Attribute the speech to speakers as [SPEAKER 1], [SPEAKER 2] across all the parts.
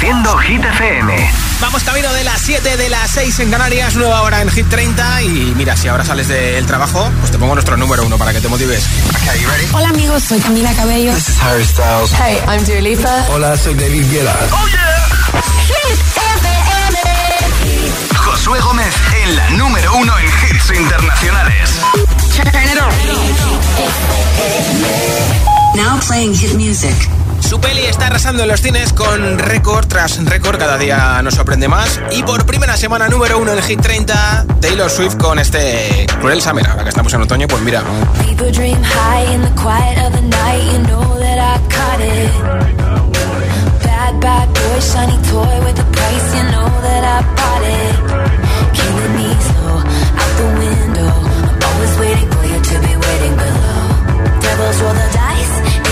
[SPEAKER 1] Reproduciendo Hit FM.
[SPEAKER 2] Vamos camino de las 7 de las 6 en Canarias, nueva hora en Hit 30. Y mira, si ahora sales del trabajo, pues te pongo nuestro número uno para que te motives.
[SPEAKER 3] Okay, you ready?
[SPEAKER 4] Hola amigos, soy Camila Cabello.
[SPEAKER 3] This is Harry Styles.
[SPEAKER 4] Hey, I'm Dua Lipa.
[SPEAKER 5] Hola, soy David Guetta.
[SPEAKER 1] ¡Oh, yeah!
[SPEAKER 4] Hit FM.
[SPEAKER 1] Josué Gómez en la número uno en hits internacionales.
[SPEAKER 6] Now playing hit music.
[SPEAKER 2] Su peli está arrasando en los cines con récord tras récord, cada día nos sorprende más. Y por primera semana número uno en Hit 30, Taylor Swift con este Cruel Summer. Ahora que estamos en otoño, pues mira.
[SPEAKER 7] Devils roll the dice,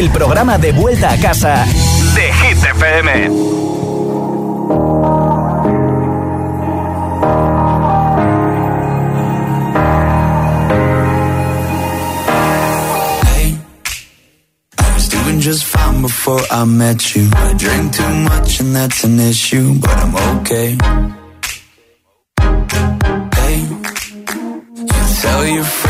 [SPEAKER 1] El programa de vuelta a casa de Hit FM.
[SPEAKER 5] I was doing just fine before I met you. I drink too much and that's an issue, but I'm okay. Hey, you tell your friends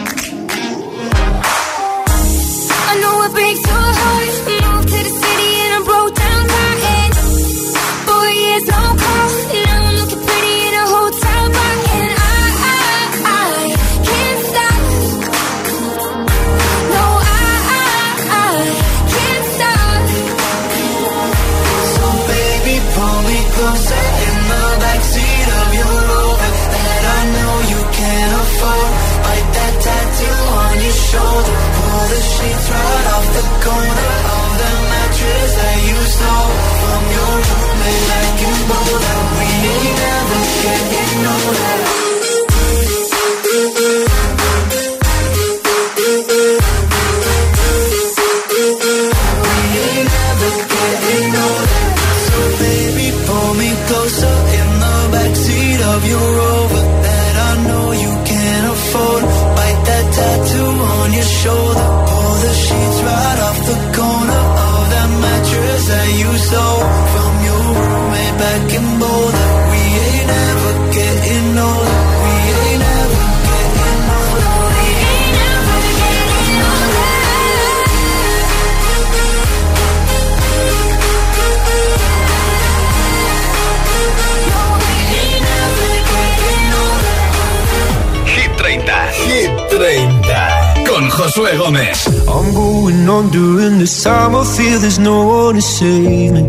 [SPEAKER 8] this time I feel there's no one to save me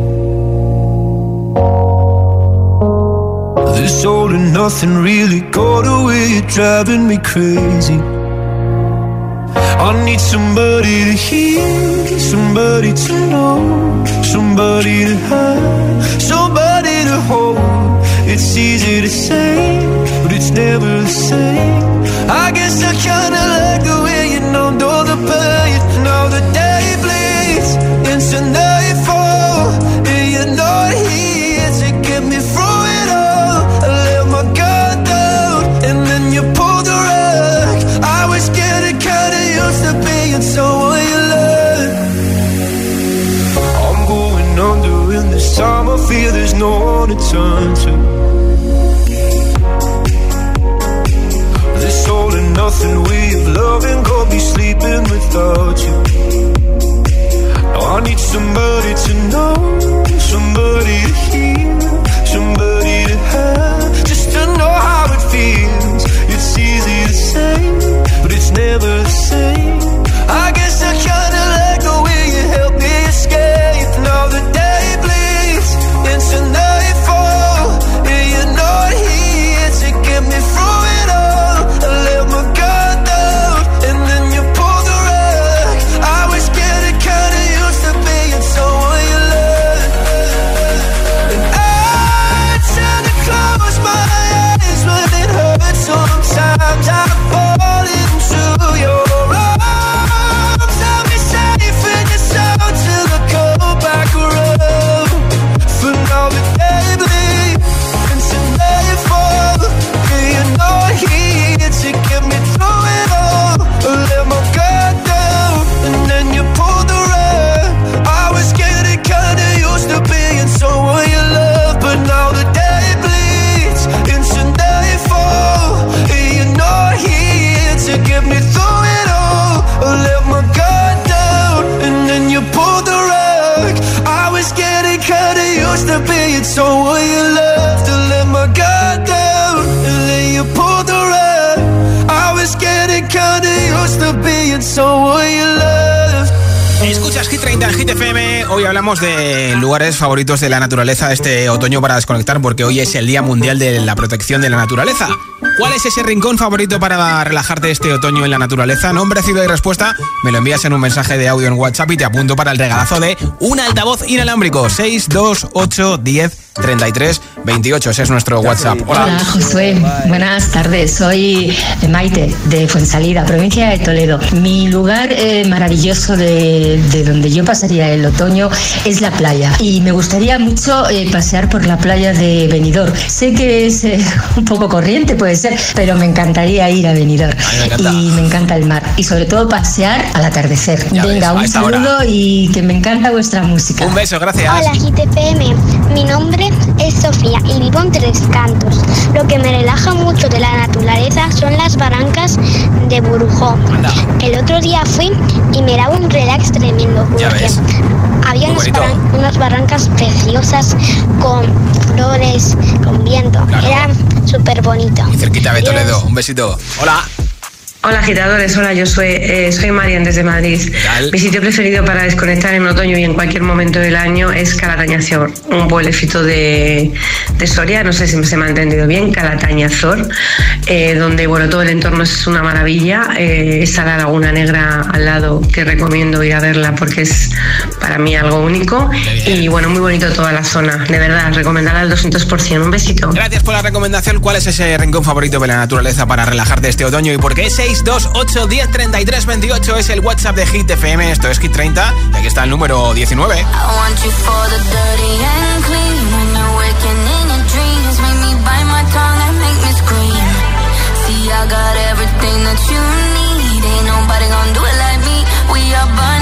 [SPEAKER 8] This all and nothing really got away, you're driving me crazy I need somebody to hear, somebody to know, somebody to have, somebody to hold. It's easy to say, but it's never the same. I guess I kinda like the way you numbed all the pain, now the day. Turn to.
[SPEAKER 2] favoritos de la naturaleza este otoño para desconectar porque hoy es el Día Mundial de la Protección de la Naturaleza. ¿Cuál es ese rincón favorito para relajarte este otoño en la naturaleza? Nombre, ciudad y respuesta me lo envías en un mensaje de audio en WhatsApp y te apunto para el regalazo de un altavoz inalámbrico 628 10 33 28. Ese es nuestro WhatsApp. Hola.
[SPEAKER 9] Hola Josué. Buenas tardes. Soy Maite de Fuensalida, provincia de Toledo. Mi lugar eh, maravilloso de, donde yo pasaría el otoño es la playa. Y me gustaría mucho eh, pasear por la playa de Benidorm. Sé que es eh, un poco corriente, puede ser pero me encantaría ir a Benidorm.
[SPEAKER 2] me encanta.
[SPEAKER 9] y me encanta el mar. Y sobre todo pasear al atardecer.
[SPEAKER 2] Ya
[SPEAKER 9] Venga,
[SPEAKER 2] a
[SPEAKER 9] un
[SPEAKER 2] hora.
[SPEAKER 9] saludo y que me encanta vuestra música.
[SPEAKER 2] Un beso, gracias.
[SPEAKER 10] Hola GTPM, mi nombre es Sofía y vivo en Tres Cantos. Lo que me relaja mucho de la naturaleza son las barrancas de Burujó.
[SPEAKER 2] Anda.
[SPEAKER 10] El otro día fui y me daba un relax tremendo
[SPEAKER 2] Ya ves.
[SPEAKER 10] había unas,
[SPEAKER 2] bonito.
[SPEAKER 10] barran- unas barrancas preciosas con flores, con viento.
[SPEAKER 2] Claro.
[SPEAKER 10] Era súper bonito.
[SPEAKER 2] Y cerquita de. Toledo. Un besito. Hola.
[SPEAKER 11] Hola agitadores, hola, yo soy, eh, soy Marian desde Madrid. Mi sitio preferido para desconectar en otoño y en cualquier momento del año es Calatañazor, un pueblecito de, de Soria, no sé si se me ha entendido bien, Calatañazor, eh, donde bueno, todo el entorno es una maravilla. Eh, está la Laguna Negra al lado, que recomiendo ir a verla porque es para mí algo único. Y bueno, muy bonito toda la zona, de verdad, recomendada al 200%. Un besito.
[SPEAKER 2] Gracias por la recomendación. ¿Cuál es ese rincón favorito de la naturaleza para relajarte este otoño y por qué? 628 10 33 28 es el WhatsApp de Hit FM. Esto es Hit 30 y aquí está el número 19.
[SPEAKER 12] I want you for the dirty and clean. When you're waking in your dreams, make me bite my tongue and make me scream. See, I got everything that you need. Ain't nobody gonna do it like me. We are burning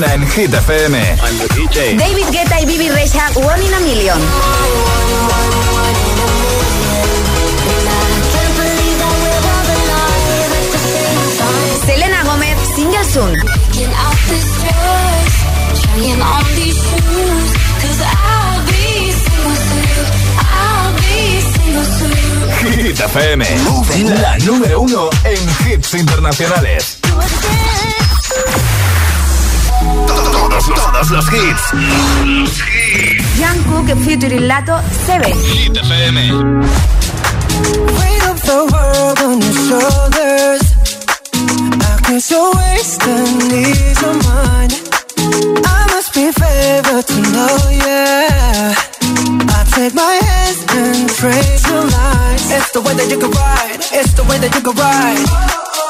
[SPEAKER 1] Suena en Hit FM.
[SPEAKER 13] David Guetta y Bibi Rexha, One in a Million. Selena Gómez, single soon.
[SPEAKER 1] Hit FM. La número uno en hits internacionales. Todos, los hits.
[SPEAKER 13] Jungkook featuring Lato, Seven.
[SPEAKER 1] Hit FM.
[SPEAKER 14] Weight of the world on your shoulders. I guess you're wasting ease of mine. I must be favored to know, yeah. I take my hands and trace the lines. It's the way that you can ride. It's the way that you can ride.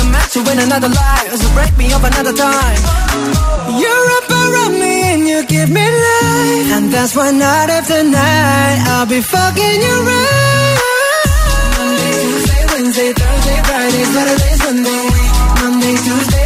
[SPEAKER 14] I'm meant to win another life. So break me up another time. You're up around me and you give me life. And that's why night after night I'll be fucking you right. Monday, Tuesday, Wednesday, Thursday, Friday, Saturday, Sunday. Monday, Tuesday,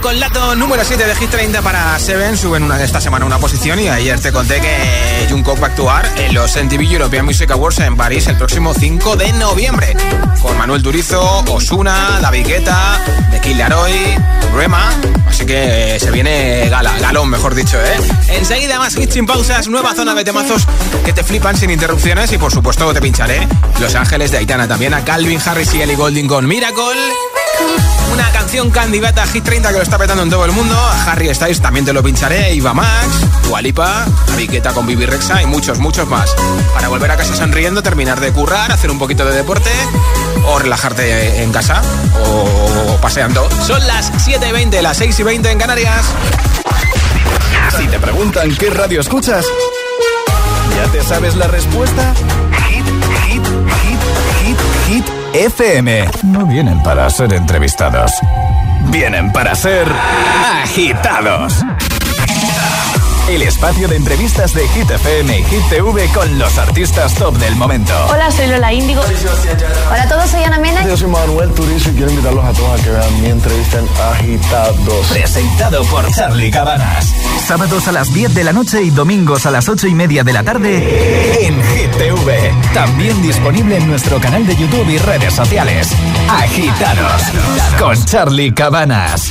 [SPEAKER 2] con Lato número 7 de Hit 30 para Seven suben una esta semana una posición y ayer te conté que Junko va a actuar en los MTV European Music Awards en París el próximo 5 de noviembre con Manuel Turizo, Osuna, David Guetta, The Kid Laroi, Rema, Así que eh, se viene gala, galón, mejor dicho, ¿eh? Enseguida más hits sin pausas, nueva zona de temazos que te flipan sin interrupciones y por supuesto te pincharé Los Ángeles de Aitana también a Calvin Harris y Ellie Golding con Miracle. Una canción candidata Hit 30 que lo está petando en todo el mundo. A Harry Styles también te lo pincharé. Iva Max, Walipa, Viqueta con Bibi Rexa y muchos, muchos más. Para volver a casa sonriendo, terminar de currar, hacer un poquito de deporte o relajarte en casa o paseando. Son las 7 y 20, las 6 y 20 en Canarias.
[SPEAKER 1] Si te preguntan qué radio escuchas, ¿ya te sabes la respuesta? FM. No vienen para ser entrevistados. Vienen para ser agitados. El espacio de entrevistas de Hit FM y Hit TV con los artistas top del momento.
[SPEAKER 15] Hola, soy Lola Índigo.
[SPEAKER 13] Hola a todos, soy Ana Mena.
[SPEAKER 16] Yo soy Manuel Turizo y quiero invitarlos a todos a que vean mi entrevista en Agitados.
[SPEAKER 1] Presentado por Charlie Cabanas. Sábados a las 10 de la noche y domingos a las 8 y media de la tarde en Hit TV. También disponible en nuestro canal de YouTube y redes sociales. Agitados con Charlie Cabanas.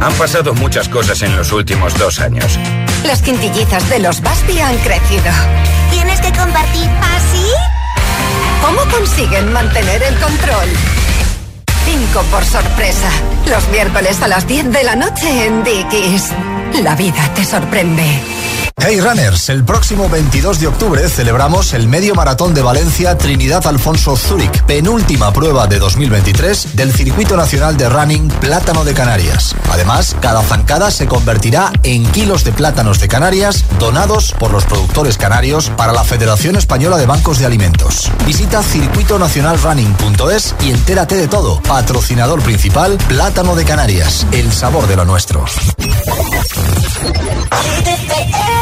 [SPEAKER 17] Han pasado muchas cosas en los últimos dos años.
[SPEAKER 18] Las quintillizas de los Basti han crecido.
[SPEAKER 19] ¿Tienes que compartir así?
[SPEAKER 18] ¿Cómo consiguen mantener el control? Cinco por sorpresa. Los miércoles a las 10 de la noche en Dickies. La vida te sorprende.
[SPEAKER 20] Hey Runners, el próximo 22 de octubre celebramos el Medio Maratón de Valencia Trinidad Alfonso Zúrich, penúltima prueba de 2023 del Circuito Nacional de Running Plátano de Canarias. Además, cada zancada se convertirá en kilos de plátanos de Canarias donados por los productores canarios para la Federación Española de Bancos de Alimentos. Visita circuitonacionalrunning.es y entérate de todo. Patrocinador principal, Plátano de Canarias, el sabor de lo nuestro.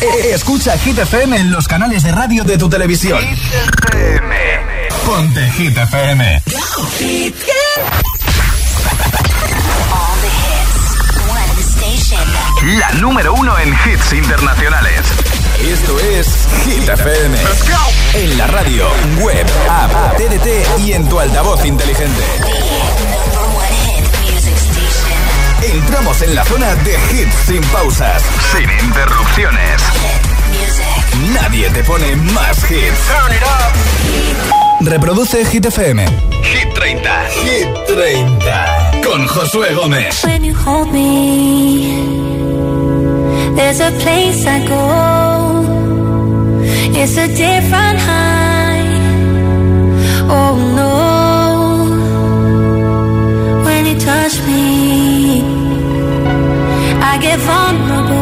[SPEAKER 1] E- Escucha Hit FM en los canales de radio de tu televisión. Ponte Hit FM. La número uno en hits internacionales. Esto es Hit FM. En la radio, web, app, TDT y en tu altavoz inteligente. Entramos en la zona de hits sin pausas, sin interrupciones. Nadie te pone más hits. Reproduce Hit FM. Hit 30. Hit 30. Con Josué Gómez.
[SPEAKER 21] When you hold me, there's a place I go. It's a different high. Oh no.
[SPEAKER 15] live on the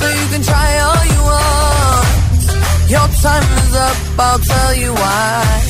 [SPEAKER 15] So you can try all you want. Your time is up, I'll tell you why.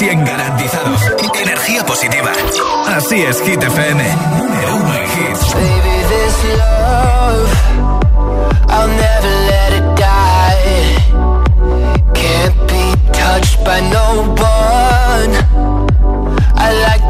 [SPEAKER 1] 100% garantizados. Energía positiva. Así es, Hit FM. Número uno en hits.
[SPEAKER 15] Baby, this love, I'll never let it die. Can't be touched by no one. I like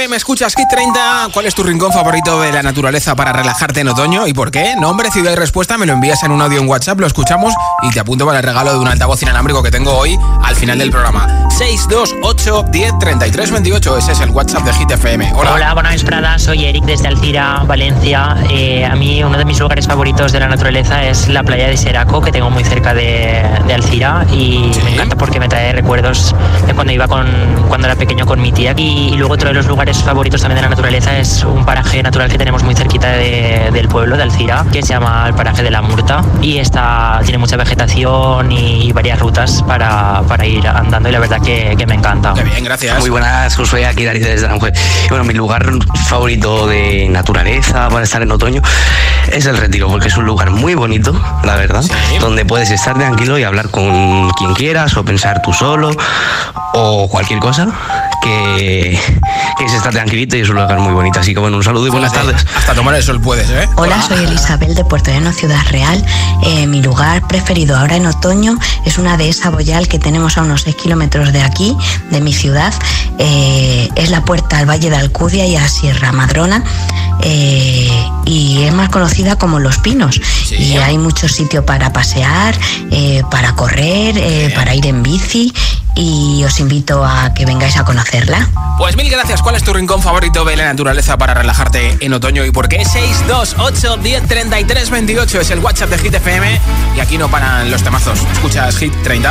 [SPEAKER 2] FM, escuchas Kit 30. ¿Cuál es tu rincón favorito de la naturaleza para relajarte en otoño y por qué? Nombre, ciudad y respuesta me lo envías en un audio en WhatsApp, lo escuchamos y te apunto para el regalo de un altavoz inalámbrico que tengo hoy al final del programa. 628 10 33 28, ese es el WhatsApp de Hit FM. Hola.
[SPEAKER 22] Hola, buenas Prada, soy Eric desde Alcira, Valencia. Eh, a mí uno de mis lugares favoritos de la naturaleza es la playa de Seraco, que tengo muy cerca de, de Alcira y me encanta porque me trae recuerdos de cuando iba con cuando era pequeño con mi tía. Y, y luego otro de los lugares favoritos también de la naturaleza es un paraje natural que tenemos muy cerquita de- del pueblo de Alcira, que se llama el paraje de la Murta y está tiene mucha vegetación y, varias rutas para, para ir andando y la verdad que, que me encanta.
[SPEAKER 2] bien, gracias.
[SPEAKER 23] Muy buenas, Josué, aquí Darío desde Aranjuez. Bueno, mi lugar favorito de naturaleza para estar en otoño es el Retiro, porque es un lugar muy bonito, la verdad, donde puedes estar tranquilo y hablar con quien quieras o pensar tú solo o cualquier cosa que, que se está tranquilito y es un lugar muy bonito. Así que bueno, un saludo y buenas tardes.
[SPEAKER 2] Hasta tomar el sol puedes, ¿eh?
[SPEAKER 24] Hola, soy Elizabeth de Puerto Llano, Ciudad Real. Eh, mi lugar preferido ahora en otoño es una dehesa boyal que tenemos a unos 6 kilómetros de aquí, de mi ciudad. Eh, es la puerta al Valle de Alcudia y a Sierra Madrona. eh, y es más conocida como Los Pinos. Y hay mucho sitio para pasear, eh, para correr, eh, para ir en bici. Y os invito a que vengáis a conocerla.
[SPEAKER 2] Pues mil gracias. ¿Cuál es tu rincón favorito de la naturaleza para relajarte en otoño y por qué? 628 10 33 28 es el WhatsApp de Hit FM y aquí no paran los temazos. ¿Escuchas Hit 30?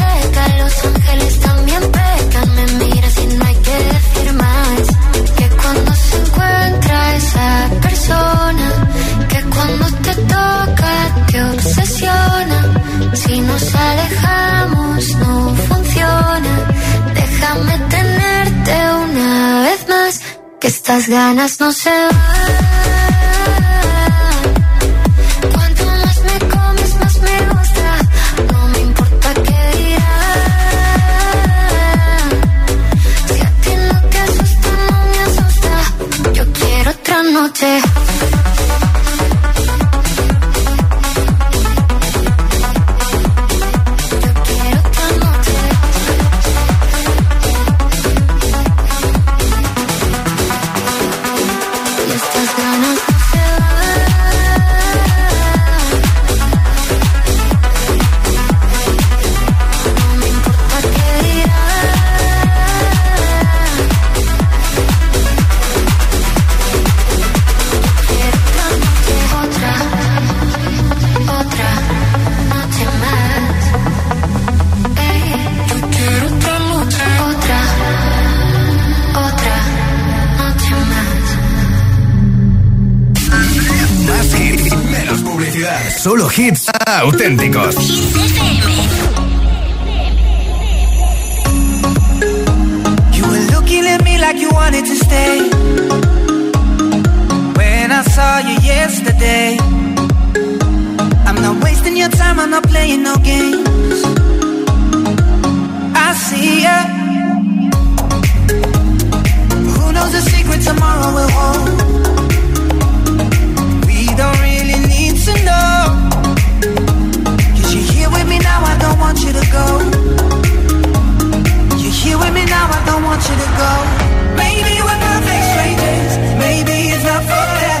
[SPEAKER 21] estas ganas no se van. Cuanto más me comes, más me gusta. No me importa qué dirán. Si a ti no te asusta, no me asusta. Yo quiero otra noche.
[SPEAKER 1] Auténticos.
[SPEAKER 14] You were looking at me like you wanted to stay. When I saw you yesterday, I'm not wasting your time, I'm not playing no games. I see ya. Who knows the secret tomorrow will hold? We don't really need to know. Don't want you to go. You're here with me now, I don't want you to go. Maybe we're perfect strangers. Maybe it's not forever.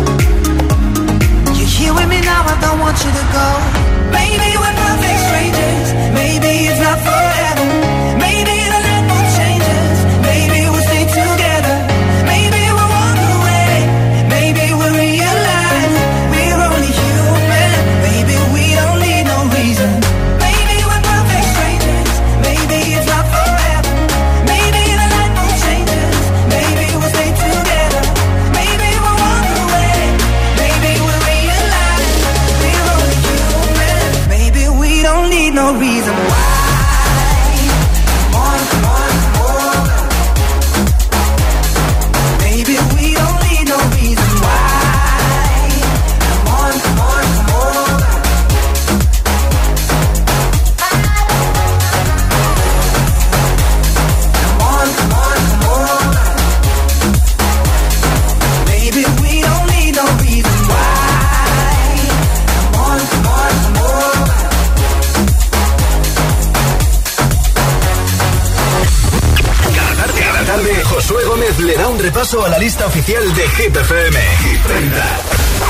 [SPEAKER 1] Oficial de Hit FM. Hit 30.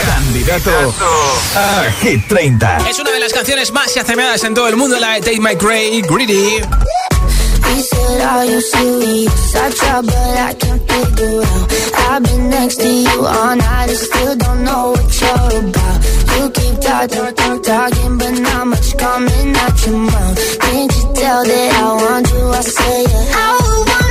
[SPEAKER 1] Candidato a Hit 30.
[SPEAKER 2] Es una de las canciones más chacemeadas en todo el mundo, la de Tate McRae, Greedy.
[SPEAKER 21] He said, Are you serious? I try, but I can't figure out. I've been next to you all night and still don't know what you're about. You keep talking, talk, talking, but not much coming out your mouth. Can't you tell that I want you? I say, yeah. I would want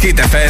[SPEAKER 8] Hit FM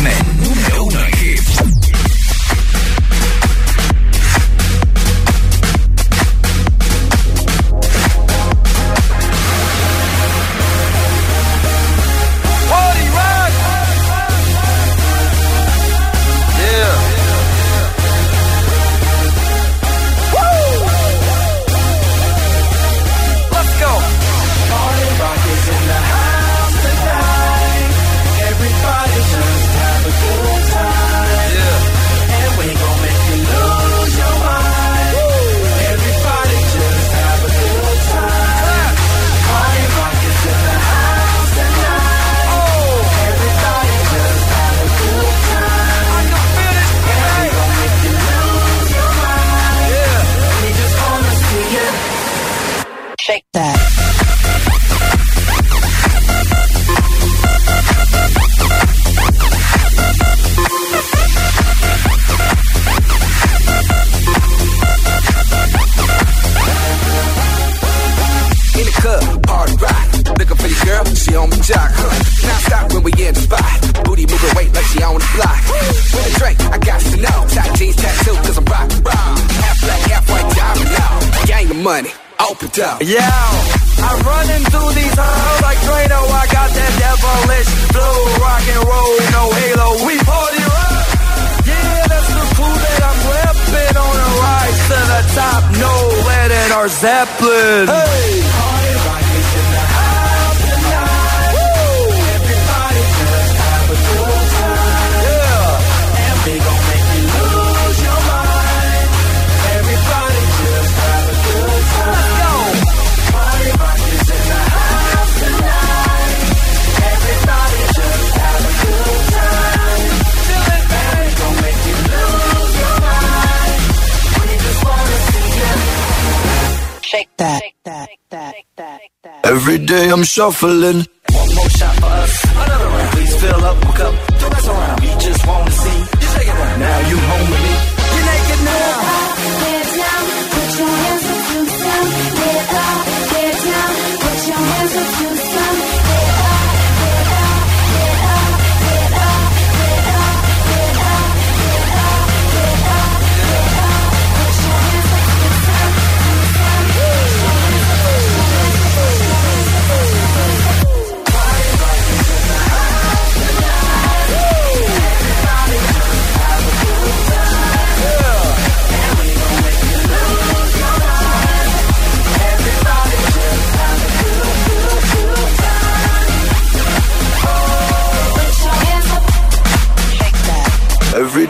[SPEAKER 20] Zeppelin. Hey! Every day I'm shuffling.
[SPEAKER 8] One more shot for us, another round. Please fill up my cup. Don't mess around. We just wanna see you take it down. Now you home with me.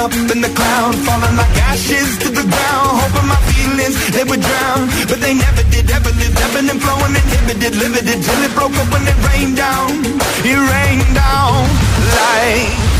[SPEAKER 25] up in the cloud, falling like ashes to the ground. Hoping my feelings they would drown, but they never did. Ever lived, ebbing and flowing, inhibited, limited till it broke up when it rained down. It rained down like.